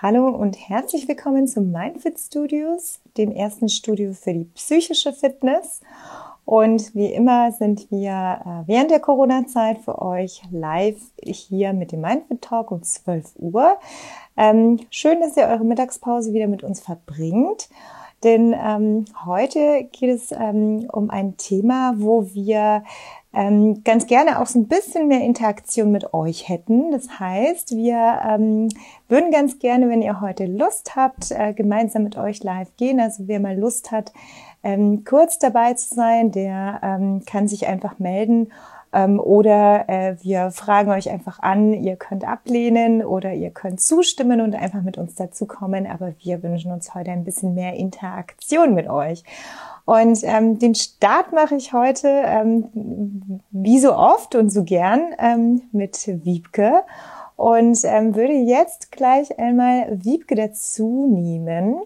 Hallo und herzlich willkommen zu Mindfit Studios, dem ersten Studio für die psychische Fitness. Und wie immer sind wir äh, während der Corona-Zeit für euch live hier mit dem Mindfit Talk um 12 Uhr. Ähm, schön, dass ihr eure Mittagspause wieder mit uns verbringt. Denn ähm, heute geht es ähm, um ein Thema, wo wir ähm, ganz gerne auch so ein bisschen mehr Interaktion mit euch hätten. Das heißt, wir ähm, würden ganz gerne, wenn ihr heute Lust habt, äh, gemeinsam mit euch live gehen. Also wer mal Lust hat, ähm, kurz dabei zu sein, der ähm, kann sich einfach melden. Ähm, oder äh, wir fragen euch einfach an, ihr könnt ablehnen oder ihr könnt zustimmen und einfach mit uns dazukommen. Aber wir wünschen uns heute ein bisschen mehr Interaktion mit euch. Und ähm, den Start mache ich heute, ähm, wie so oft und so gern, ähm, mit Wiebke. Und ähm, würde jetzt gleich einmal Wiebke dazu nehmen.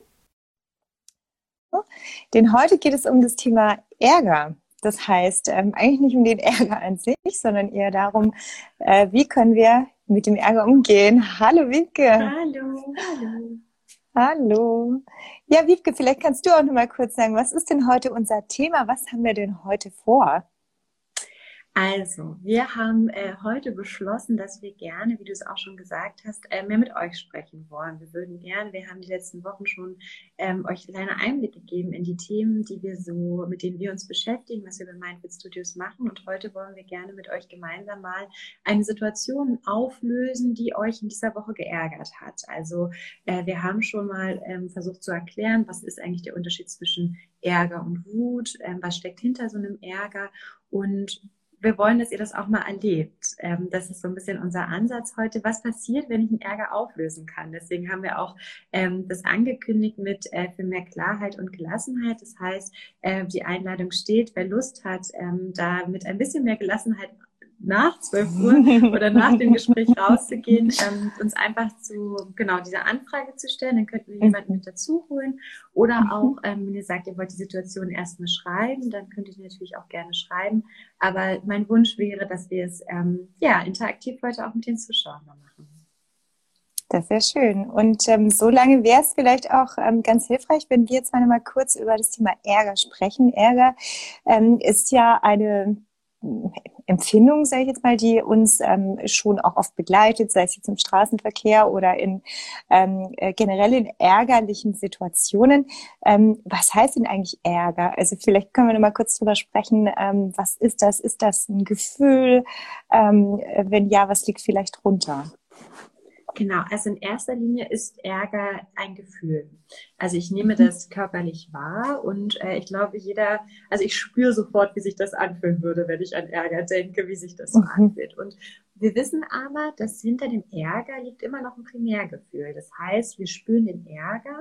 Denn heute geht es um das Thema Ärger. Das heißt, ähm, eigentlich nicht um den Ärger an sich, sondern eher darum, äh, wie können wir mit dem Ärger umgehen. Hallo Wiebke. Hallo. Hallo. Hallo. Ja, Wiebke, vielleicht kannst du auch noch mal kurz sagen, was ist denn heute unser Thema? Was haben wir denn heute vor? Also, wir haben äh, heute beschlossen, dass wir gerne, wie du es auch schon gesagt hast, äh, mehr mit euch sprechen wollen. Wir würden gerne, wir haben die letzten Wochen schon ähm, euch kleine Einblicke gegeben in die Themen, die wir so, mit denen wir uns beschäftigen, was wir bei Mindfit Studios machen. Und heute wollen wir gerne mit euch gemeinsam mal eine Situation auflösen, die euch in dieser Woche geärgert hat. Also, äh, wir haben schon mal ähm, versucht zu erklären, was ist eigentlich der Unterschied zwischen Ärger und Wut, ähm, was steckt hinter so einem Ärger und wir wollen, dass ihr das auch mal erlebt. Ähm, das ist so ein bisschen unser Ansatz heute. Was passiert, wenn ich einen Ärger auflösen kann? Deswegen haben wir auch ähm, das angekündigt mit äh, für mehr Klarheit und Gelassenheit. Das heißt, äh, die Einladung steht, wer Lust hat, ähm, da mit ein bisschen mehr Gelassenheit nach 12 Uhr oder nach dem Gespräch rauszugehen, ähm, uns einfach zu, genau, diese Anfrage zu stellen. Dann könnten wir jemanden mit dazu holen. Oder mhm. auch, ähm, wenn ihr sagt, ihr wollt die Situation erstmal schreiben, dann könnt ihr natürlich auch gerne schreiben. Aber mein Wunsch wäre, dass wir es, ähm, ja, interaktiv heute auch mit den Zuschauern machen. Das wäre schön. Und ähm, so lange wäre es vielleicht auch ähm, ganz hilfreich, wenn wir jetzt mal kurz über das Thema Ärger sprechen. Ärger ähm, ist ja eine Empfindung, sage ich jetzt mal, die uns ähm, schon auch oft begleitet, sei es jetzt im Straßenverkehr oder in ähm, äh, generell in ärgerlichen Situationen. Ähm, was heißt denn eigentlich Ärger? Also vielleicht können wir noch mal kurz drüber sprechen. Ähm, was ist das? Ist das ein Gefühl? Ähm, wenn ja, was liegt vielleicht drunter? Genau, also in erster Linie ist Ärger ein Gefühl. Also ich nehme mhm. das körperlich wahr und äh, ich glaube, jeder, also ich spüre sofort, wie sich das anfühlen würde, wenn ich an Ärger denke, wie sich das so mhm. anfühlt. Und wir wissen aber, dass hinter dem Ärger liegt immer noch ein Primärgefühl. Das heißt, wir spüren den Ärger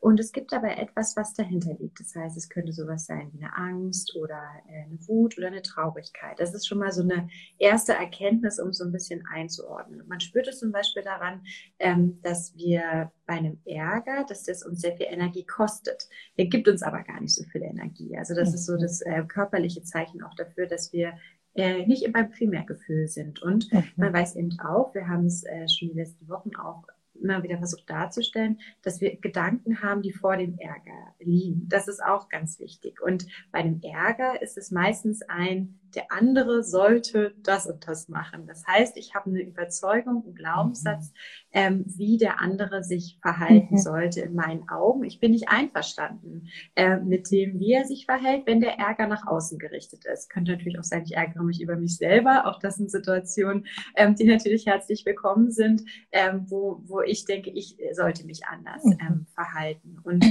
und es gibt aber etwas, was dahinter liegt. Das heißt, es könnte sowas sein wie eine Angst oder äh, eine Wut oder eine Traurigkeit. Das ist schon mal so eine erste Erkenntnis, um so ein bisschen einzuordnen. man spürt es zum Beispiel daran, ähm, dass wir bei einem Ärger, dass das uns sehr viel Energie kostet. Der gibt uns aber gar nicht so viel Energie. Also das ist so mhm. das äh, körperliche Zeichen auch dafür, dass wir äh, nicht beim Primärgefühl sind. Und mhm. man weiß eben auch, wir haben es äh, schon die letzten Wochen auch immer wieder versucht darzustellen, dass wir Gedanken haben, die vor dem Ärger liegen. Das ist auch ganz wichtig. Und bei dem Ärger ist es meistens ein der andere sollte das und das machen. Das heißt, ich habe eine Überzeugung, einen Glaubenssatz, mhm. ähm, wie der andere sich verhalten mhm. sollte in meinen Augen. Ich bin nicht einverstanden äh, mit dem, wie er sich verhält, wenn der Ärger nach außen gerichtet ist. Könnte natürlich auch sein, ich ärgere mich über mich selber. Auch das sind Situationen, ähm, die natürlich herzlich willkommen sind, ähm, wo, wo ich denke, ich sollte mich anders mhm. ähm, verhalten. Und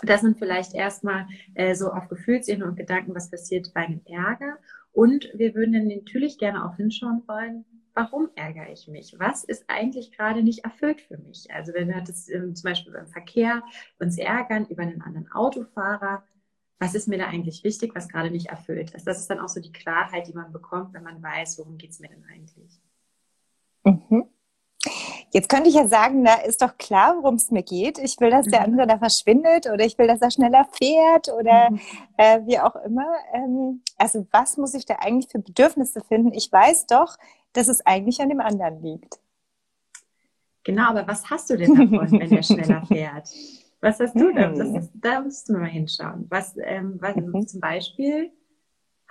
das sind vielleicht erstmal äh, so auf Gefühlsebene und Gedanken, was passiert bei einem Ärger. Und wir würden dann natürlich gerne auch hinschauen wollen, warum ärgere ich mich? Was ist eigentlich gerade nicht erfüllt für mich? Also wenn wir das ähm, zum Beispiel beim Verkehr uns ärgern über einen anderen Autofahrer, was ist mir da eigentlich wichtig, was gerade nicht erfüllt ist? Das ist dann auch so die Klarheit, die man bekommt, wenn man weiß, worum geht es mir denn eigentlich. Mhm. Jetzt könnte ich ja sagen, da ist doch klar, worum es mir geht. Ich will, dass der mhm. andere da verschwindet oder ich will, dass er schneller fährt oder mhm. äh, wie auch immer. Ähm, also was muss ich da eigentlich für Bedürfnisse finden? Ich weiß doch, dass es eigentlich an dem anderen liegt. Genau, aber was hast du denn davon, wenn der schneller fährt? Was hast du da? Ist, da musst du mal hinschauen. Was, ähm, was mhm. zum Beispiel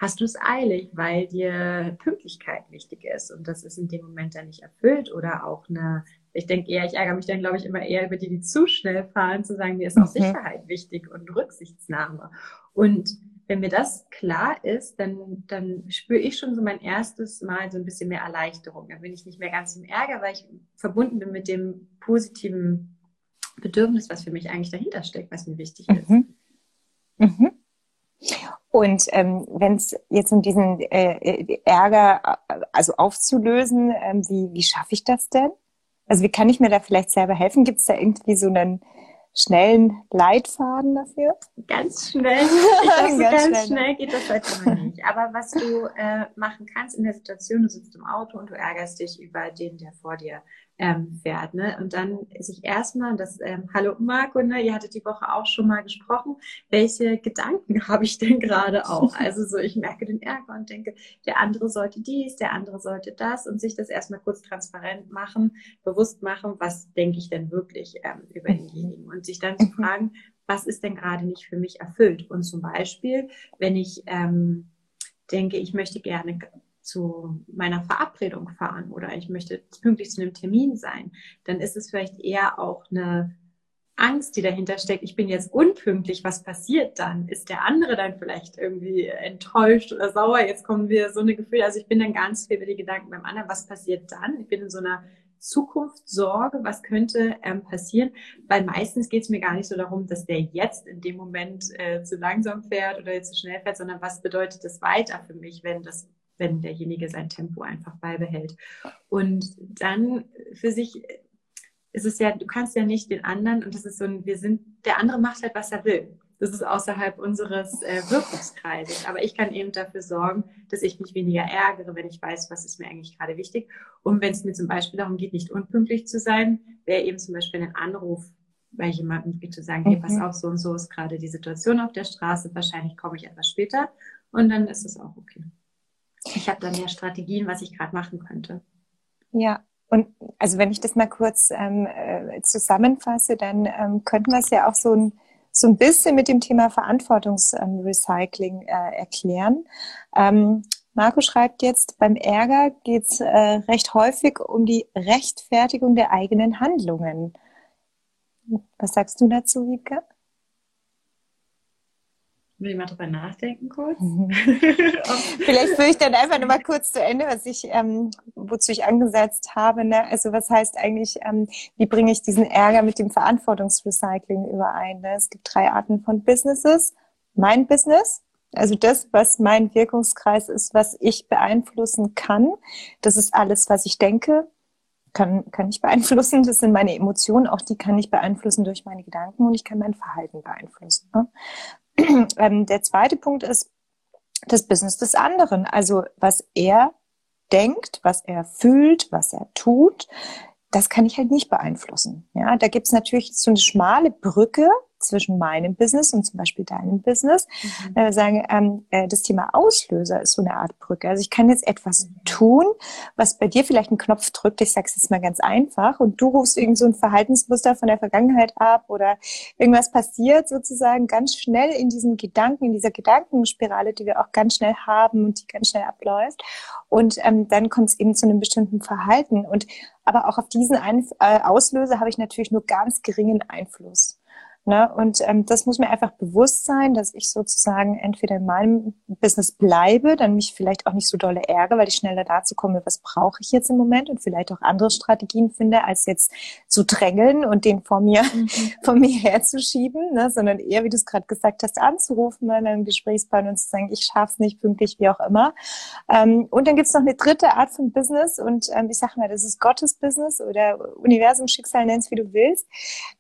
hast du es eilig, weil dir Pünktlichkeit wichtig ist und das ist in dem Moment dann nicht erfüllt oder auch eine, ich denke eher, ich ärgere mich dann, glaube ich, immer eher über die, die zu schnell fahren, zu sagen, mir ist auch mhm. Sicherheit wichtig und Rücksichtsnahme. Und wenn mir das klar ist, dann, dann spüre ich schon so mein erstes Mal so ein bisschen mehr Erleichterung. Dann bin ich nicht mehr ganz im Ärger, weil ich verbunden bin mit dem positiven Bedürfnis, was für mich eigentlich dahinter steckt, was mir wichtig ist. Mhm. Mhm. Und ähm, wenn es jetzt um diesen äh, äh, Ärger äh, also aufzulösen, ähm, wie, wie schaffe ich das denn? Also wie kann ich mir da vielleicht selber helfen? Gibt es da irgendwie so einen schnellen Leitfaden dafür? Ganz schnell. Ganz, ganz schnell, geht das heute noch nicht. Aber was du äh, machen kannst in der Situation, du sitzt im Auto und du ärgerst dich über den, der vor dir ähm, fährt. Ne? Und dann sich erstmal das, ähm, hallo Marco, ne? ihr hattet die Woche auch schon mal gesprochen, welche Gedanken habe ich denn gerade auch? Also so, ich merke den Ärger und denke, der andere sollte dies, der andere sollte das und sich das erstmal kurz transparent machen, bewusst machen, was denke ich denn wirklich ähm, über mhm. denjenigen und sich dann zu mhm. fragen, was ist denn gerade nicht für mich erfüllt? Und zum Beispiel, wenn ich ähm, denke, ich möchte gerne zu meiner Verabredung fahren oder ich möchte pünktlich zu einem Termin sein, dann ist es vielleicht eher auch eine Angst, die dahinter steckt. Ich bin jetzt unpünktlich. Was passiert dann? Ist der andere dann vielleicht irgendwie enttäuscht oder sauer? Jetzt kommen wir so eine Gefühle. Also ich bin dann ganz viel über die Gedanken beim anderen. Was passiert dann? Ich bin in so einer Zukunftssorge, was könnte ähm, passieren, weil meistens geht es mir gar nicht so darum, dass der jetzt in dem Moment äh, zu langsam fährt oder zu schnell fährt, sondern was bedeutet das weiter für mich, wenn das wenn derjenige sein Tempo einfach beibehält. Und dann für sich ist es ja, du kannst ja nicht den anderen, und das ist so ein, wir sind, der andere macht halt, was er will. Das ist außerhalb unseres äh, Wirkungskreises. Aber ich kann eben dafür sorgen, dass ich mich weniger ärgere, wenn ich weiß, was ist mir eigentlich gerade wichtig. Und wenn es mir zum Beispiel darum geht, nicht unpünktlich zu sein, wäre eben zum Beispiel ein Anruf bei jemandem zu sagen, hey, pass mhm. auf, so und so ist gerade die Situation auf der Straße, wahrscheinlich komme ich etwas später und dann ist es auch okay. Ich habe da mehr Strategien, was ich gerade machen könnte. Ja, und also wenn ich das mal kurz ähm, äh, zusammenfasse, dann ähm, könnten wir es ja auch so ein, so ein bisschen mit dem Thema Verantwortungsrecycling äh, erklären. Ähm, Marco schreibt jetzt, beim Ärger geht es äh, recht häufig um die Rechtfertigung der eigenen Handlungen. Was sagst du dazu, Wiebke? Will ich mal drüber nachdenken kurz? Vielleicht führe ich dann einfach nur mal kurz zu Ende, was ich, ähm, wozu ich angesetzt habe. Ne? Also was heißt eigentlich, ähm, wie bringe ich diesen Ärger mit dem Verantwortungsrecycling überein? Ne? Es gibt drei Arten von Businesses. Mein Business, also das, was mein Wirkungskreis ist, was ich beeinflussen kann. Das ist alles, was ich denke, kann, kann ich beeinflussen. Das sind meine Emotionen, auch die kann ich beeinflussen durch meine Gedanken und ich kann mein Verhalten beeinflussen. Ne? ähm, der zweite Punkt ist das Business des anderen. Also was er denkt, was er fühlt, was er tut, das kann ich halt nicht beeinflussen. Ja, da gibt's natürlich so eine schmale Brücke zwischen meinem Business und zum Beispiel deinem Business. Mhm. Wenn wir sagen, ähm, äh, das Thema Auslöser ist so eine Art Brücke. Also ich kann jetzt etwas tun, was bei dir vielleicht einen Knopf drückt. Ich sage es jetzt mal ganz einfach und du rufst irgend so ein Verhaltensmuster von der Vergangenheit ab oder irgendwas passiert sozusagen ganz schnell in diesem Gedanken, in dieser Gedankenspirale, die wir auch ganz schnell haben und die ganz schnell abläuft. Und ähm, dann kommt es eben zu einem bestimmten Verhalten. Und aber auch auf diesen Einf äh, Auslöser habe ich natürlich nur ganz geringen Einfluss. Ne? Und ähm, das muss mir einfach bewusst sein, dass ich sozusagen entweder in meinem Business bleibe, dann mich vielleicht auch nicht so dolle ärgere, weil ich schneller dazu komme, was brauche ich jetzt im Moment und vielleicht auch andere Strategien finde, als jetzt zu drängeln und den vor mir, mhm. vor mir herzuschieben, ne? sondern eher, wie du es gerade gesagt hast, anzurufen bei meinem Gesprächspartner und zu sagen, ich schaff's nicht pünktlich, wie auch immer. Ähm, und dann gibt's noch eine dritte Art von Business und ähm, ich sage mal, das ist Gottes Business oder Universum, Schicksal, nenn's wie du willst.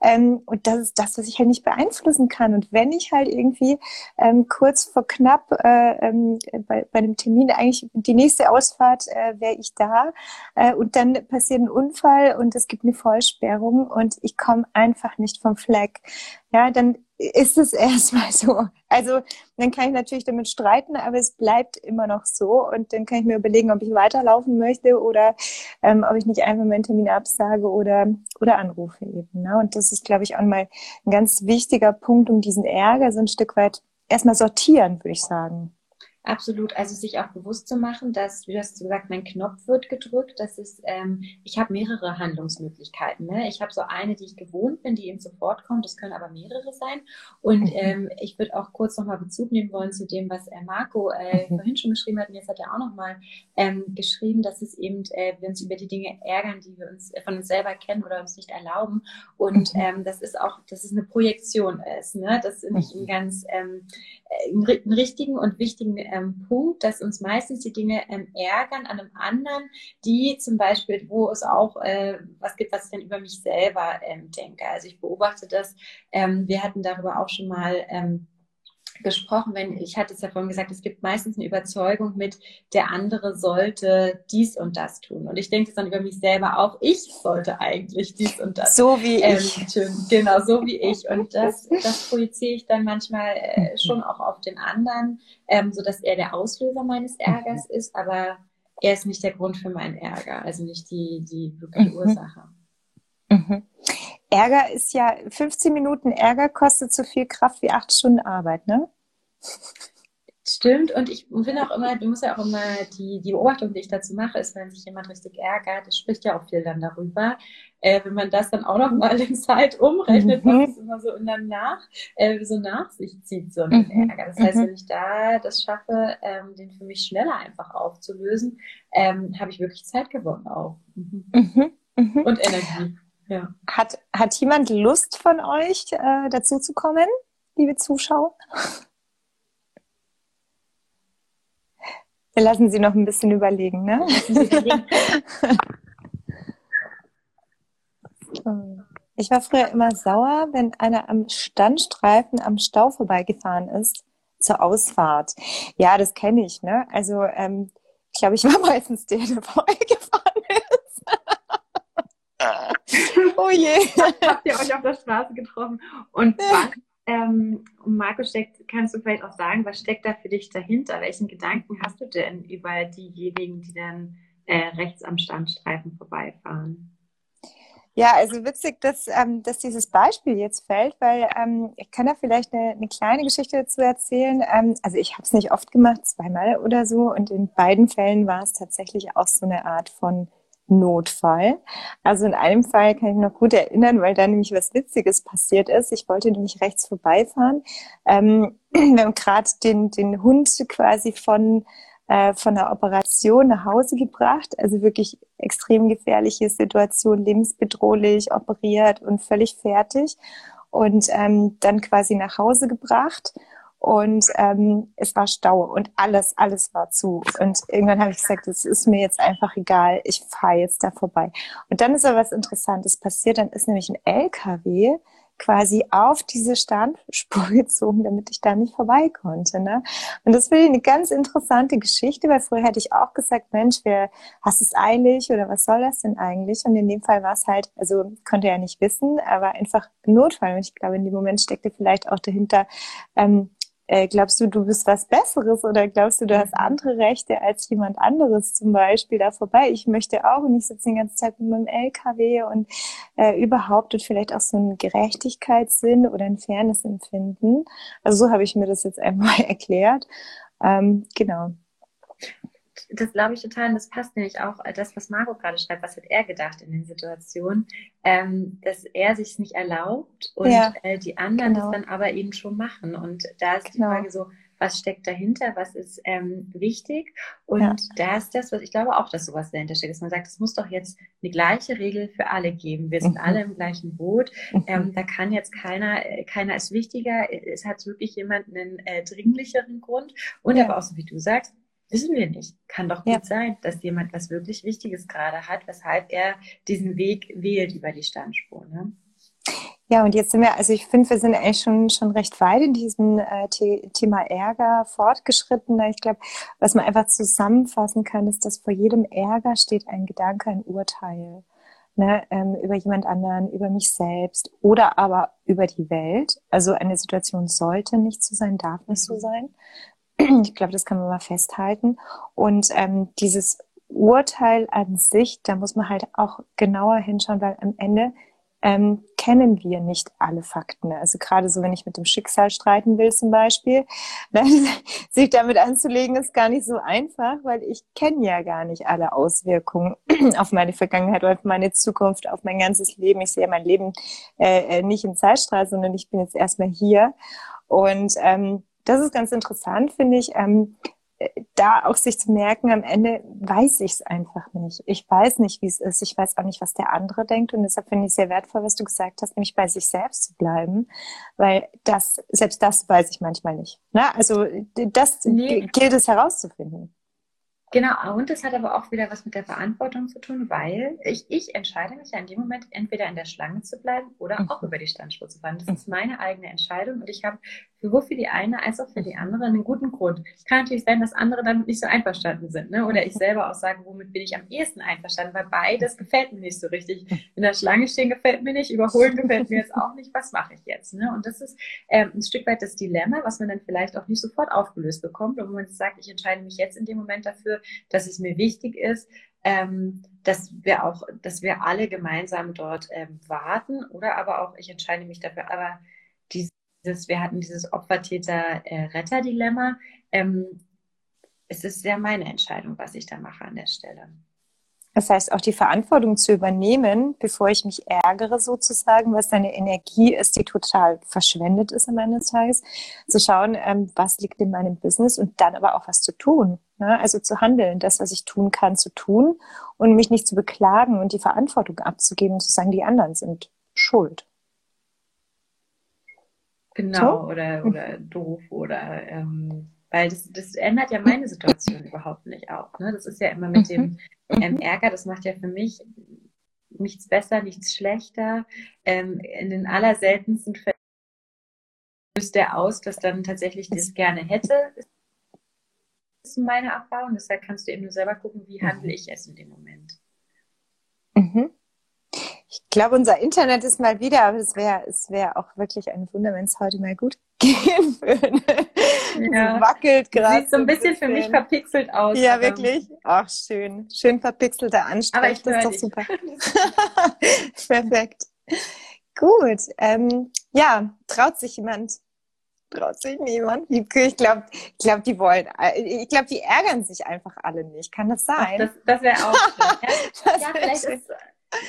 Ähm, und das ist das, was ich ich halt nicht beeinflussen kann. Und wenn ich halt irgendwie ähm, kurz vor knapp äh, ähm, bei, bei einem Termin eigentlich die nächste Ausfahrt äh, wäre ich da äh, und dann passiert ein Unfall und es gibt eine Vollsperrung und ich komme einfach nicht vom Fleck, ja, dann ist es erstmal so. Also dann kann ich natürlich damit streiten, aber es bleibt immer noch so. Und dann kann ich mir überlegen, ob ich weiterlaufen möchte oder ähm, ob ich nicht einfach meinen Termin absage oder, oder anrufe eben. Ne? Und das ist, glaube ich, auch mal ein ganz wichtiger Punkt, um diesen Ärger so ein Stück weit erstmal sortieren, würde ich sagen. Absolut, also sich auch bewusst zu machen, dass, wie du hast gesagt, mein Knopf wird gedrückt. Das ist, ähm, ich habe mehrere Handlungsmöglichkeiten. Ne? Ich habe so eine, die ich gewohnt bin, die eben sofort kommt. Das können aber mehrere sein. Und mhm. ähm, ich würde auch kurz nochmal Bezug nehmen wollen zu dem, was äh, Marco äh, mhm. vorhin schon geschrieben hat. Und jetzt hat er auch nochmal ähm, geschrieben, dass es eben, äh, wir uns über die Dinge ärgern, die wir uns äh, von uns selber kennen oder uns nicht erlauben. Und mhm. ähm, das ist auch, dass es eine Projektion ist. Ne? Das ist nicht ein ganz ähm, äh, einen richtigen und wichtigen ähm, Punkt, dass uns meistens die Dinge ähm, ärgern an einem anderen, die zum Beispiel, wo es auch äh, was gibt, was ich dann über mich selber ähm, denke. Also ich beobachte das. Ähm, wir hatten darüber auch schon mal ähm, gesprochen, wenn ich hatte es ja vorhin gesagt, es gibt meistens eine Überzeugung mit, der andere sollte dies und das tun. Und ich denke dann über mich selber auch, ich sollte eigentlich dies und das. So wie ähm, ich. Genau, so wie ich. Und das, das projiziere ich dann manchmal äh, schon auch auf den anderen, ähm, so dass er der Auslöser meines Ärgers mhm. ist, aber er ist nicht der Grund für meinen Ärger, also nicht die, die wirkliche mhm. Ursache. Mhm. Ärger ist ja, 15 Minuten Ärger kostet so viel Kraft wie acht Stunden Arbeit, ne? Stimmt, und ich finde auch immer, du musst ja auch immer, die, die Beobachtung, die ich dazu mache, ist, wenn sich jemand richtig ärgert, das spricht ja auch viel dann darüber. Äh, wenn man das dann auch noch mal in Zeit umrechnet, mhm. was es immer so in der Nach, äh, so nach sich zieht, so ein mhm. Ärger. Das heißt, mhm. wenn ich da das schaffe, ähm, den für mich schneller einfach aufzulösen, ähm, habe ich wirklich Zeit gewonnen auch. Mhm. Mhm. Mhm. Und Energie. Ja. Hat, hat jemand Lust von euch, äh, dazu zu kommen, liebe Zuschauer? Wir lassen Sie noch ein bisschen überlegen, ne? ich war früher immer sauer, wenn einer am Standstreifen am Stau vorbeigefahren ist zur Ausfahrt. Ja, das kenne ich, ne? Also ähm, ich glaube, ich war meistens der, der vorbeigefahren. Oh je. Habt ihr euch auf der Straße getroffen? Und was, ähm, Marco, steckt, kannst du vielleicht auch sagen, was steckt da für dich dahinter? Welchen Gedanken hast du denn über diejenigen, die dann äh, rechts am Standstreifen vorbeifahren? Ja, also witzig, dass, ähm, dass dieses Beispiel jetzt fällt, weil ähm, ich kann da vielleicht eine, eine kleine Geschichte dazu erzählen. Ähm, also ich habe es nicht oft gemacht, zweimal oder so, und in beiden Fällen war es tatsächlich auch so eine Art von Notfall. Also in einem Fall kann ich noch gut erinnern, weil da nämlich was Witziges passiert ist. Ich wollte nämlich rechts vorbeifahren. Ähm, wir haben gerade den, den Hund quasi von, äh, von der Operation nach Hause gebracht. Also wirklich extrem gefährliche Situation, lebensbedrohlich, operiert und völlig fertig. Und ähm, dann quasi nach Hause gebracht und ähm, es war Stau und alles, alles war zu. Und irgendwann habe ich gesagt, es ist mir jetzt einfach egal, ich fahre jetzt da vorbei. Und dann ist aber was Interessantes passiert, dann ist nämlich ein LKW quasi auf diese Standspur gezogen, damit ich da nicht vorbei konnte. Ne? Und das finde ich eine ganz interessante Geschichte, weil früher hätte ich auch gesagt, Mensch, wer hast es eilig oder was soll das denn eigentlich? Und in dem Fall war es halt, also konnte er ja nicht wissen, aber einfach Notfall. Und ich glaube, in dem Moment steckte vielleicht auch dahinter, ähm, äh, glaubst du, du bist was Besseres oder glaubst du, du hast andere Rechte als jemand anderes zum Beispiel da vorbei? Ich möchte auch und ich sitze den ganzen Tag mit meinem LKW und äh, überhaupt und vielleicht auch so einen Gerechtigkeitssinn oder ein Fairness-Empfinden. Also so habe ich mir das jetzt einmal erklärt. Ähm, genau das glaube ich total, und das passt nämlich auch äh, das, was Margot gerade schreibt, was hat er gedacht in den Situationen, ähm, dass er sich nicht erlaubt und ja, äh, die anderen genau. das dann aber eben schon machen. Und da ist genau. die Frage so, was steckt dahinter, was ist ähm, wichtig. Und ja. da ist das, was ich glaube auch, dass sowas dahinter steckt, dass man sagt, es muss doch jetzt eine gleiche Regel für alle geben. Wir sind mhm. alle im gleichen Boot. Mhm. Ähm, da kann jetzt keiner, äh, keiner ist wichtiger. Es hat wirklich jemand einen äh, dringlicheren Grund. Und ja. aber auch so wie du sagst, Wissen wir nicht. Kann doch gut ja. sein, dass jemand was wirklich Wichtiges gerade hat, weshalb er diesen Weg wählt über die Standspur. Ne? Ja, und jetzt sind wir, also ich finde, wir sind eigentlich schon, schon recht weit in diesem äh, Thema Ärger fortgeschritten. Ich glaube, was man einfach zusammenfassen kann, ist, dass vor jedem Ärger steht ein Gedanke, ein Urteil. ne, ähm, über jemand anderen, über mich selbst oder aber über die Welt. Also eine Situation sollte nicht so sein, darf nicht so mhm. sein. Ich glaube, das kann man mal festhalten. Und ähm, dieses Urteil an sich, da muss man halt auch genauer hinschauen, weil am Ende ähm, kennen wir nicht alle Fakten. Also gerade so, wenn ich mit dem Schicksal streiten will zum Beispiel, dann, sich damit anzulegen, ist gar nicht so einfach, weil ich kenne ja gar nicht alle Auswirkungen auf meine Vergangenheit oder auf meine Zukunft, auf mein ganzes Leben. Ich sehe mein Leben äh, äh, nicht im Zeitstrahl, sondern ich bin jetzt erstmal hier. Und ähm, das ist ganz interessant, finde ich. Ähm, da auch sich zu merken, am Ende weiß ich es einfach nicht. Ich weiß nicht, wie es ist. Ich weiß auch nicht, was der andere denkt. Und deshalb finde ich es sehr wertvoll, was du gesagt hast, nämlich bei sich selbst zu bleiben. Weil das, selbst das weiß ich manchmal nicht. Na, also das nee. gilt es herauszufinden. Genau, und es hat aber auch wieder was mit der Verantwortung zu tun, weil ich, ich entscheide mich ja in dem Moment, entweder in der Schlange zu bleiben oder auch über die Standspur zu fahren. Das ist meine eigene Entscheidung und ich habe sowohl für die eine als auch für die andere einen guten Grund. Kann natürlich sein, dass andere damit nicht so einverstanden sind, ne? Oder ich selber auch sage, womit bin ich am ehesten einverstanden, weil beides gefällt mir nicht so richtig. In der Schlange stehen gefällt mir nicht, überholen gefällt mir jetzt auch nicht. Was mache ich jetzt? Ne? Und das ist ähm, ein Stück weit das Dilemma, was man dann vielleicht auch nicht sofort aufgelöst bekommt, und wo man sagt, ich entscheide mich jetzt in dem Moment dafür, dass es mir wichtig ist, ähm, dass wir auch, dass wir alle gemeinsam dort ähm, warten, oder aber auch, ich entscheide mich dafür, aber dieses, wir hatten dieses Opfer-Täter-Retter-Dilemma. Ähm, es ist ja meine Entscheidung, was ich da mache an der Stelle. Das heißt, auch die Verantwortung zu übernehmen, bevor ich mich ärgere sozusagen, was deine Energie ist, die total verschwendet ist am Ende des Tages, zu schauen, ähm, was liegt in meinem Business und dann aber auch was zu tun. Ne? Also zu handeln, das, was ich tun kann, zu tun und mich nicht zu beklagen und die Verantwortung abzugeben und zu sagen, die anderen sind schuld. Genau, so? oder, oder doof oder ähm, weil das, das ändert ja meine Situation überhaupt nicht auch. Ne? Das ist ja immer mit dem mhm. ähm, Ärger, das macht ja für mich nichts besser, nichts schlechter. Ähm, in den allerseltensten Fällen löst der aus, dass dann tatsächlich das gerne hätte. Das ist meine Erfahrung. Deshalb kannst du eben nur selber gucken, wie handle mhm. ich es in dem Moment. Mhm. Ich glaube, unser Internet ist mal wieder, aber es wäre es wäre auch wirklich ein Wunder, wenn es heute mal gut gehen würde. Ja. Es wackelt gerade. Sieht so ein bisschen, bisschen, für mich verpixelt aus. Ja, wirklich. Ach, schön. Schön verpixelter Anstrich. das ist doch super. Perfekt. Gut. Ähm, ja, traut sich jemand traut sich niemand. Ich glaube, ich glaube, die wollen, ich glaube, die ärgern sich einfach alle nicht. Kann das sein? Ach, das, das wäre auch schön. Ja, ja vielleicht ist,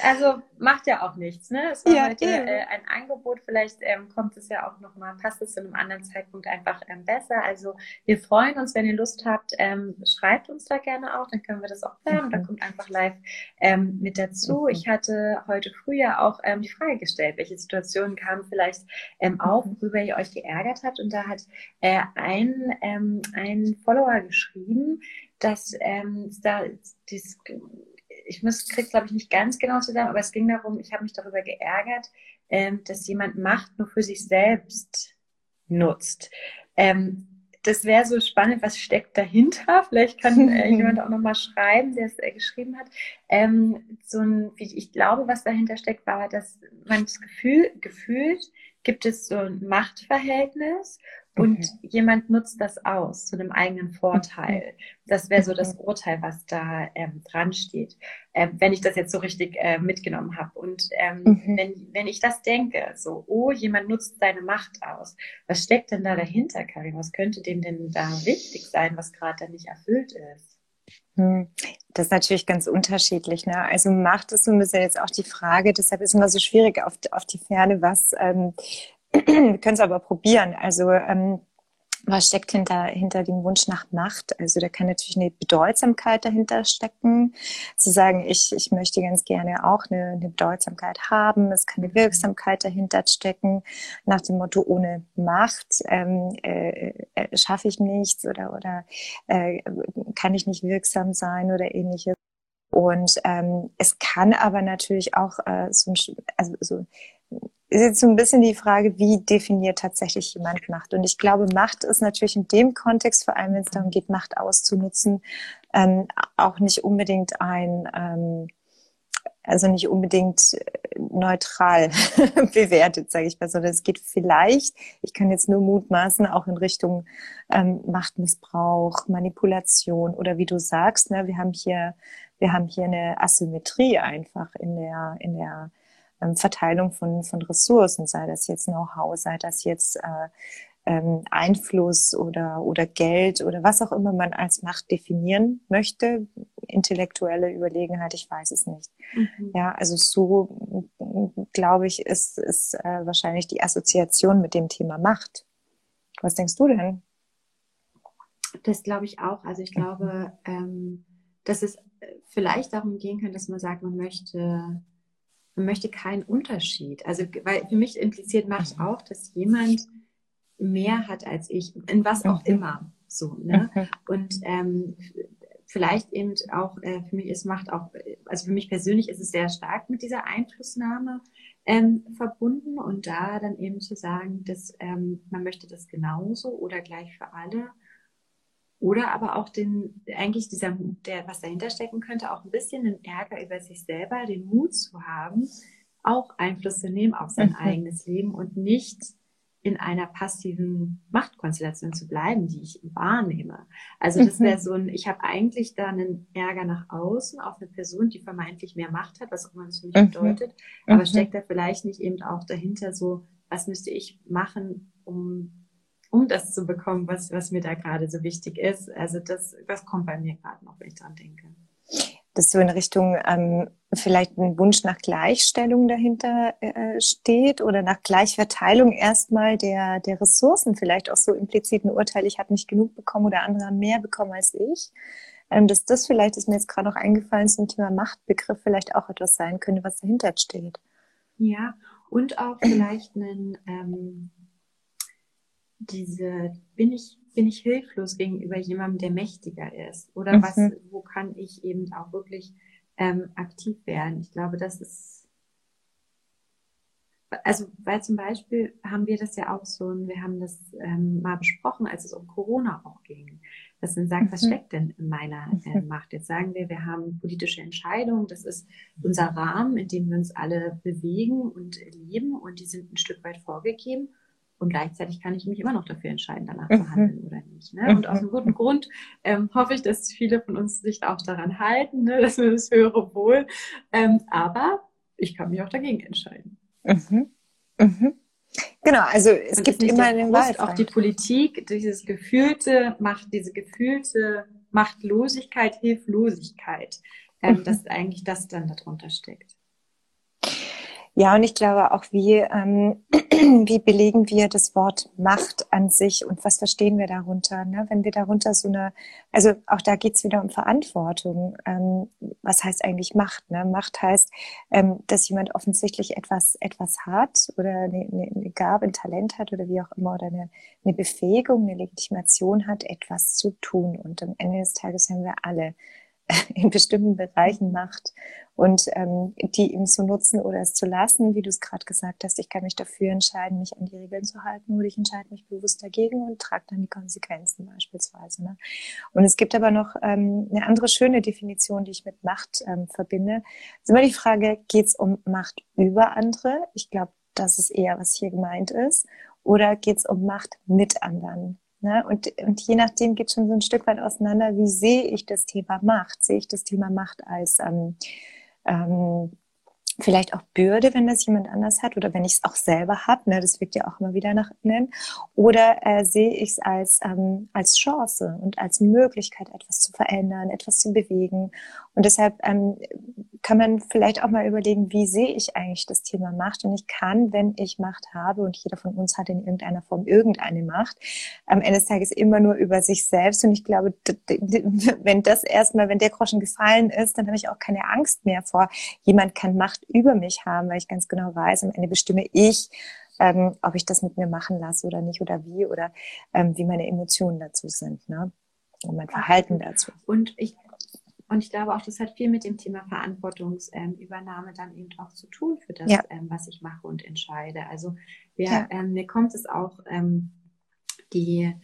also macht ja auch nichts, ne? Es war ja, heute äh, ein Angebot, vielleicht ähm, kommt es ja auch nochmal, passt es zu einem anderen Zeitpunkt einfach ähm, besser. Also wir freuen uns, wenn ihr Lust habt, ähm, schreibt uns da gerne auch, dann können wir das auch planen. Mhm. Dann kommt einfach live ähm, mit dazu. Mhm. Ich hatte heute früh ja auch ähm, die Frage gestellt, welche Situationen kamen vielleicht ähm, auf, mhm. worüber ihr euch geärgert habt. Und da hat äh, ein, ähm, ein Follower geschrieben, dass ähm, da dieses ich muss, krieg's glaube ich nicht ganz genau zusammen, aber es ging darum, ich habe mich darüber geärgert, ähm, dass jemand Macht nur für sich selbst nutzt. Ähm, das wäre so spannend, was steckt dahinter? Vielleicht kann äh, jemand auch nochmal schreiben, der es äh, geschrieben hat. Ähm, so ein, ich glaube, was dahinter steckt, war, dass man das Gefühl, gefühlt gibt es so ein Machtverhältnis und mhm. jemand nutzt das aus zu einem eigenen Vorteil. Das wäre so das mhm. Urteil, was da ähm, dran steht, ähm, wenn ich das jetzt so richtig äh, mitgenommen habe. Und ähm, mhm. wenn, wenn ich das denke, so, oh, jemand nutzt seine Macht aus, was steckt denn da dahinter, Karin? Was könnte dem denn da wichtig sein, was gerade da nicht erfüllt ist? Hm. Das ist natürlich ganz unterschiedlich. Ne? Also Macht ist so ein bisschen jetzt auch die Frage, deshalb ist es immer so schwierig auf, auf die Ferne, was ähm, wir können es aber probieren. Also ähm, was steckt hinter, hinter dem Wunsch nach Macht? Also da kann natürlich eine Bedeutsamkeit dahinter stecken, zu sagen, ich, ich möchte ganz gerne auch eine, eine Bedeutsamkeit haben. Es kann eine Wirksamkeit dahinter stecken, nach dem Motto, ohne Macht ähm, äh, äh, schaffe ich nichts oder, oder äh, kann ich nicht wirksam sein oder ähnliches. Und ähm, es kann aber natürlich auch äh, so, ein, also so ist jetzt so ein bisschen die Frage, wie definiert tatsächlich jemand Macht? Und ich glaube, Macht ist natürlich in dem Kontext, vor allem wenn es darum geht, Macht auszunutzen, ähm, auch nicht unbedingt ein, ähm, also nicht unbedingt äh, neutral bewertet, sage ich mal, sondern es geht vielleicht, ich kann jetzt nur mutmaßen, auch in Richtung ähm, Machtmissbrauch, Manipulation oder wie du sagst, ne, wir haben hier, wir haben hier eine Asymmetrie einfach in der, in der ähm, Verteilung von, von Ressourcen, sei das jetzt Know-how, sei das jetzt äh, ähm, Einfluss oder, oder Geld oder was auch immer man als Macht definieren möchte, intellektuelle Überlegenheit, ich weiß es nicht. Mhm. Ja, also so glaube ich, ist, ist äh, wahrscheinlich die Assoziation mit dem Thema Macht. Was denkst du denn? Das glaube ich auch. Also ich glaube, ähm, dass es vielleicht darum gehen kann, dass man sagt, man möchte man möchte keinen Unterschied. Also, weil für mich impliziert Macht mhm. auch, dass jemand mehr hat als ich, in was auch immer. So, ne? Und ähm, vielleicht eben auch, äh, für mich ist Macht auch, also für mich persönlich ist es sehr stark mit dieser Einflussnahme ähm, verbunden und da dann eben zu sagen, dass ähm, man möchte das genauso oder gleich für alle oder aber auch den, eigentlich dieser, der, was dahinter stecken könnte, auch ein bisschen den Ärger über sich selber, den Mut zu haben, auch Einfluss zu nehmen auf sein mhm. eigenes Leben und nicht in einer passiven Machtkonstellation zu bleiben, die ich wahrnehme. Also das wäre mhm. so ein, ich habe eigentlich da einen Ärger nach außen auf eine Person, die vermeintlich mehr Macht hat, was auch immer das für mich mhm. bedeutet, aber steckt da vielleicht nicht eben auch dahinter so, was müsste ich machen, um um das zu bekommen, was, was mir da gerade so wichtig ist. Also das, das kommt bei mir gerade noch, wenn ich dran denke. Dass so in Richtung ähm, vielleicht ein Wunsch nach Gleichstellung dahinter äh, steht oder nach Gleichverteilung erstmal der, der Ressourcen, vielleicht auch so implizit ein Urteil, ich habe nicht genug bekommen oder andere haben mehr bekommen als ich. Ähm, dass das vielleicht, ist mir jetzt gerade noch eingefallen, zum Thema Machtbegriff vielleicht auch etwas sein könnte, was dahinter steht. Ja, und auch vielleicht einen, ähm, diese, bin ich, bin ich hilflos gegenüber jemandem, der mächtiger ist? Oder mhm. was, wo kann ich eben auch wirklich ähm, aktiv werden? Ich glaube, das ist, also, weil zum Beispiel haben wir das ja auch so, und wir haben das ähm, mal besprochen, als es um Corona auch ging. Dass man sagt, mhm. was steckt denn in meiner äh, mhm. Macht? Jetzt sagen wir, wir haben politische Entscheidungen, das ist unser Rahmen, in dem wir uns alle bewegen und leben und die sind ein Stück weit vorgegeben. Und gleichzeitig kann ich mich immer noch dafür entscheiden, danach mhm. zu handeln oder nicht. Ne? Und aus einem guten Grund ähm, hoffe ich, dass viele von uns sich auch daran halten, ne? dass wir das höhere Wohl. Ähm, aber ich kann mich auch dagegen entscheiden. Mhm. Mhm. Genau, also es Und gibt immer den Wahrheit. Auch die Politik, dieses gefühlte Macht, diese gefühlte Machtlosigkeit, Hilflosigkeit, ähm, mhm. dass eigentlich das dann darunter steckt. Ja, und ich glaube auch, wie, ähm, wie belegen wir das Wort Macht an sich und was verstehen wir darunter? Ne? Wenn wir darunter so eine, also auch da geht's wieder um Verantwortung. Ähm, was heißt eigentlich Macht? Ne? Macht heißt, ähm, dass jemand offensichtlich etwas, etwas hat oder eine, eine Gabe, ein Talent hat oder wie auch immer oder eine, eine Befähigung, eine Legitimation hat, etwas zu tun. Und am Ende des Tages haben wir alle in bestimmten Bereichen macht und ähm, die ihm zu nutzen oder es zu lassen, wie du es gerade gesagt hast. Ich kann mich dafür entscheiden, mich an die Regeln zu halten oder ich entscheide mich bewusst dagegen und trage dann die Konsequenzen beispielsweise. Ne? Und es gibt aber noch ähm, eine andere schöne Definition, die ich mit Macht ähm, verbinde. Es ist immer die Frage, geht es um Macht über andere? Ich glaube, das ist eher, was hier gemeint ist. Oder geht es um Macht mit anderen? Ne? Und, und je nachdem geht schon so ein Stück weit auseinander, wie sehe ich das Thema Macht? Sehe ich das Thema Macht als ähm, ähm, vielleicht auch Bürde, wenn das jemand anders hat oder wenn ich es auch selber habe, ne, das wirkt ja auch immer wieder nach innen, oder äh, sehe ich es als, ähm, als Chance und als Möglichkeit, etwas zu verändern, etwas zu bewegen. Und deshalb ähm, kann man vielleicht auch mal überlegen, wie sehe ich eigentlich das Thema Macht? Und ich kann, wenn ich Macht habe, und jeder von uns hat in irgendeiner Form irgendeine Macht, am Ende des Tages immer nur über sich selbst. Und ich glaube, wenn das erstmal, wenn der Groschen gefallen ist, dann habe ich auch keine Angst mehr vor, jemand kann Macht über mich haben, weil ich ganz genau weiß, am Ende bestimme ich, ähm, ob ich das mit mir machen lasse oder nicht oder wie oder ähm, wie meine Emotionen dazu sind. Ne? Und mein Verhalten dazu. Und ich und ich glaube auch, das hat viel mit dem Thema Verantwortungsübernahme dann eben auch zu tun für das, ja. ähm, was ich mache und entscheide. Also wir, ja. ähm, mir kommt es auch ähm, die,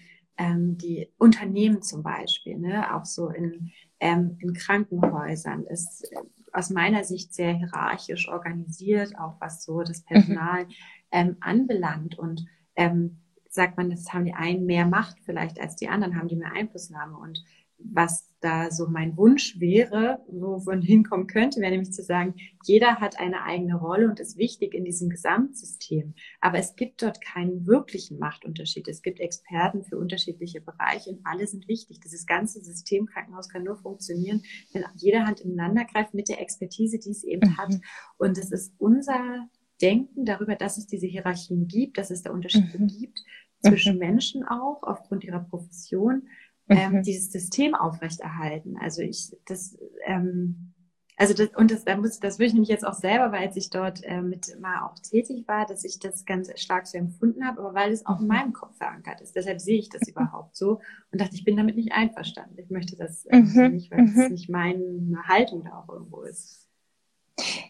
die Unternehmen zum Beispiel, ne, auch so in, in Krankenhäusern. Es, aus meiner Sicht sehr hierarchisch organisiert, auch was so das Personal mhm. ähm, anbelangt. Und ähm, sagt man, das haben die einen mehr Macht vielleicht als die anderen, haben die mehr Einflussnahme. Und was da so mein Wunsch wäre, wo man hinkommen könnte, wäre nämlich zu sagen, jeder hat eine eigene Rolle und ist wichtig in diesem Gesamtsystem. Aber es gibt dort keinen wirklichen Machtunterschied. Es gibt Experten für unterschiedliche Bereiche und alle sind wichtig. Dieses ganze System Krankenhaus kann nur funktionieren, wenn jeder Hand ineinander greift mit der Expertise, die es eben mhm. hat. Und es ist unser Denken darüber, dass es diese Hierarchien gibt, dass es da Unterschiede mhm. gibt zwischen mhm. Menschen auch aufgrund ihrer Profession, ähm, mhm. dieses System aufrechterhalten. Also ich, das, ähm, also das, und das, da muss, das würde ich nämlich jetzt auch selber, weil ich dort äh, mit mal auch tätig war, dass ich das ganz stark so empfunden habe, aber weil es auch in mhm. meinem Kopf verankert ist. Deshalb sehe ich das mhm. überhaupt so und dachte, ich bin damit nicht einverstanden. Ich möchte das äh, mhm. nicht, weil es nicht meine Haltung da auch irgendwo ist.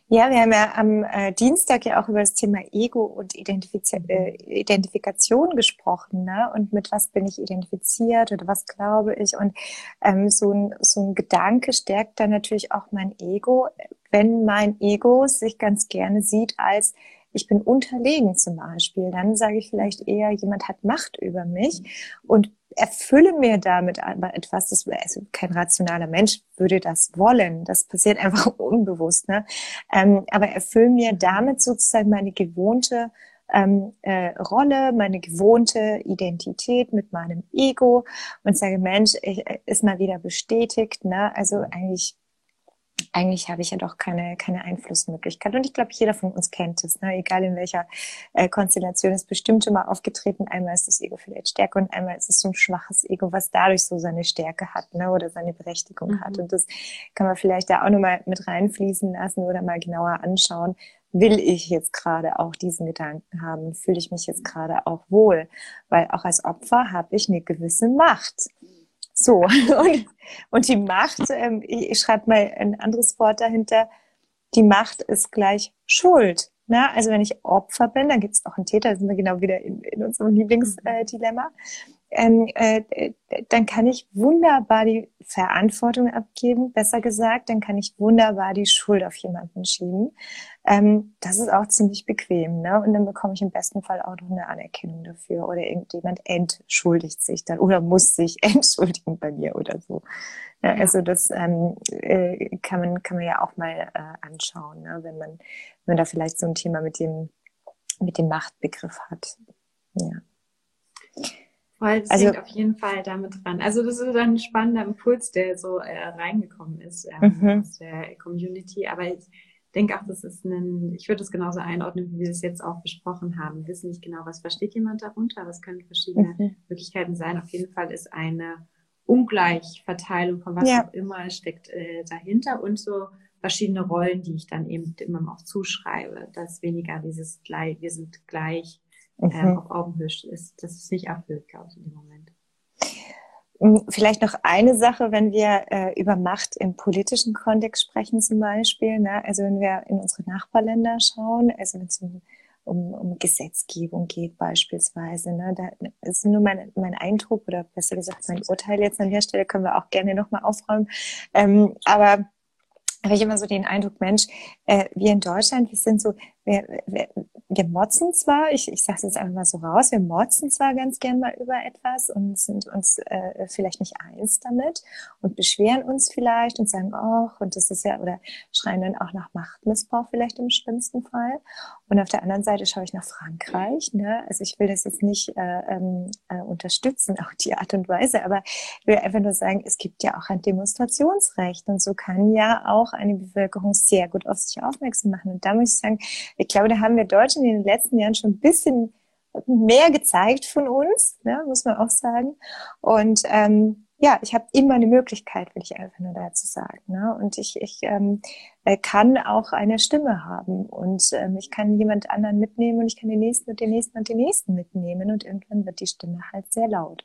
Ja, wir haben ja am äh, Dienstag ja auch über das Thema Ego und Identifiz äh, Identifikation gesprochen, ne? Und mit was bin ich identifiziert oder was glaube ich? Und ähm, so, ein, so ein Gedanke stärkt dann natürlich auch mein Ego, wenn mein Ego sich ganz gerne sieht als ich bin unterlegen zum Beispiel, dann sage ich vielleicht eher, jemand hat Macht über mich und erfülle mir damit etwas, das also kein rationaler Mensch würde das wollen. Das passiert einfach unbewusst. Ne? Ähm, aber erfülle mir damit sozusagen meine gewohnte ähm, äh, Rolle, meine gewohnte Identität mit meinem Ego und sage, Mensch, ich, äh, ist mal wieder bestätigt. Ne? Also eigentlich eigentlich habe ich ja doch keine, keine Einflussmöglichkeit. Und ich glaube, jeder von uns kennt es, ne? egal in welcher äh, Konstellation ist bestimmt schon mal aufgetreten. Einmal ist das Ego vielleicht stärker und einmal ist es so ein schwaches Ego, was dadurch so seine Stärke hat ne? oder seine Berechtigung mhm. hat. Und das kann man vielleicht da auch nochmal mit reinfließen lassen oder mal genauer anschauen. Will ich jetzt gerade auch diesen Gedanken haben? Fühle ich mich jetzt gerade auch wohl? Weil auch als Opfer habe ich eine gewisse Macht. So, und, und die Macht, ähm, ich, ich schreibe mal ein anderes Wort dahinter, die Macht ist gleich Schuld. Ne? Also wenn ich Opfer bin, dann gibt es auch einen Täter, da sind wir genau wieder in, in unserem Lieblingsdilemma. Ähm, äh, dann kann ich wunderbar die Verantwortung abgeben, besser gesagt, dann kann ich wunderbar die Schuld auf jemanden schieben. Ähm, das ist auch ziemlich bequem, ne? Und dann bekomme ich im besten Fall auch noch eine Anerkennung dafür oder irgendjemand entschuldigt sich dann oder muss sich entschuldigen bei mir oder so. Ja, also das ähm, äh, kann man kann man ja auch mal äh, anschauen, ne? wenn man wenn man da vielleicht so ein Thema mit dem mit dem Machtbegriff hat. Ja. Voll, das also, hängt auf jeden Fall damit dran. Also das ist ein spannender Impuls, der so äh, reingekommen ist ähm, mhm. aus der Community. Aber ich denke auch, das ist ein, ich würde es genauso einordnen, wie wir es jetzt auch besprochen haben. Wir wissen nicht genau, was versteht jemand darunter, was können verschiedene mhm. Möglichkeiten sein. Auf jeden Fall ist eine Ungleichverteilung von was ja. auch immer steckt äh, dahinter und so verschiedene Rollen, die ich dann eben immer auch zuschreibe, dass weniger dieses gleich, wir sind gleich mhm. ähm, auf Augenhöhe ist, das ist nicht erfüllt, glaube ich, in dem Moment. Hm, vielleicht noch eine Sache, wenn wir äh, über Macht im politischen Kontext sprechen zum Beispiel. Ne? Also wenn wir in unsere Nachbarländer schauen, also wenn es um, um, um Gesetzgebung geht beispielsweise, ne? da ist nur mein, mein Eindruck oder besser gesagt mein Urteil jetzt an der Stelle, können wir auch gerne nochmal aufräumen. Ähm, aber habe ich immer so den Eindruck, Mensch, äh, wir in Deutschland, wir sind so, wir, wir, wir motzen zwar, ich, ich sage es jetzt einfach mal so raus, wir motzen zwar ganz gern mal über etwas und sind uns äh, vielleicht nicht eins damit und beschweren uns vielleicht und sagen, oh, und das ist ja, oder schreien dann auch nach Machtmissbrauch vielleicht im schlimmsten Fall. Und auf der anderen Seite schaue ich nach Frankreich. Ne? Also ich will das jetzt nicht äh, ähm, äh, unterstützen, auch die Art und Weise, aber ich will einfach nur sagen, es gibt ja auch ein Demonstrationsrecht und so kann ja auch eine Bevölkerung sehr gut auf sich aufmerksam machen. Und da muss ich sagen, ich glaube, da haben wir Deutschen in den letzten Jahren schon ein bisschen mehr gezeigt von uns, ne, muss man auch sagen. Und ähm, ja, ich habe immer eine Möglichkeit, will ich einfach nur dazu sagen. Ne? Und ich, ich ähm, äh, kann auch eine Stimme haben und ähm, ich kann jemand anderen mitnehmen und ich kann den nächsten und den nächsten und den nächsten mitnehmen und irgendwann wird die Stimme halt sehr laut.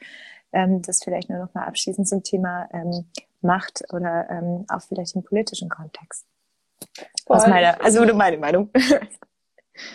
Ähm, das vielleicht nur noch mal abschließend zum Thema ähm, Macht oder ähm, auch vielleicht im politischen Kontext. Was meine, also meine Meinung.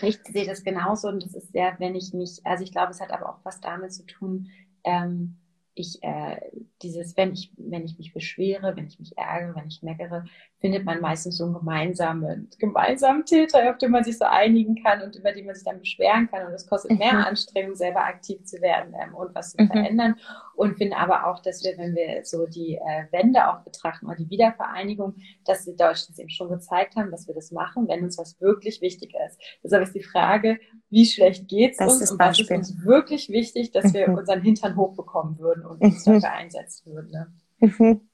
Ich sehe das genauso und das ist sehr, wenn ich mich, also ich glaube, es hat aber auch was damit zu tun, ähm, ich äh, dieses, wenn ich, wenn ich mich beschwere, wenn ich mich ärgere, wenn ich meckere, findet man meistens so einen gemeinsamen, gemeinsamen Täter, auf den man sich so einigen kann und über den man sich dann beschweren kann. Und es kostet mehr mhm. Anstrengung, selber aktiv zu werden ähm, und was zu mhm. verändern. Und finde aber auch, dass wir, wenn wir so die äh, Wende auch betrachten oder die Wiedervereinigung, dass die Deutschen es eben schon gezeigt haben, dass wir das machen, wenn uns was wirklich wichtig ist. Deshalb ist die Frage, wie schlecht geht's das uns und was ist uns wirklich wichtig, dass wir mhm. unseren Hintern hochbekommen würden und uns mhm. dafür einsetzen würden. Ne? Mhm.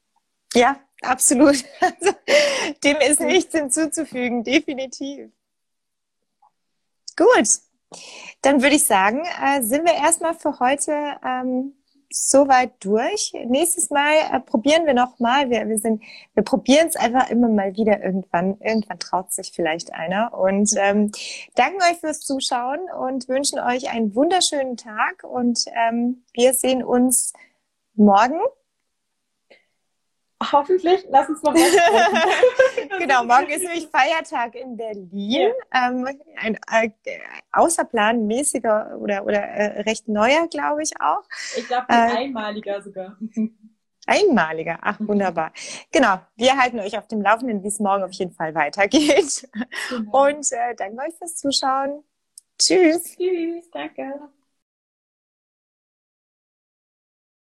Ja, absolut. Also, dem ist nichts hinzuzufügen, definitiv. Gut, dann würde ich sagen, äh, sind wir erstmal für heute ähm, soweit durch. Nächstes Mal äh, probieren wir nochmal. Wir, wir, sind, wir probieren es einfach immer mal wieder irgendwann. Irgendwann traut sich vielleicht einer. Und ähm, danken euch fürs Zuschauen und wünschen euch einen wunderschönen Tag. Und ähm, wir sehen uns morgen Hoffentlich, lass uns noch mal Genau, morgen ist nämlich Feiertag in Berlin. Ja. Ähm, ein äh, außerplanmäßiger oder, oder äh, recht neuer, glaube ich auch. Ich glaube, ein äh, einmaliger sogar. Einmaliger, ach wunderbar. Genau, wir halten euch auf dem Laufenden, wie es morgen auf jeden Fall weitergeht. Genau. Und äh, danke euch fürs Zuschauen. Tschüss. Tschüss, danke.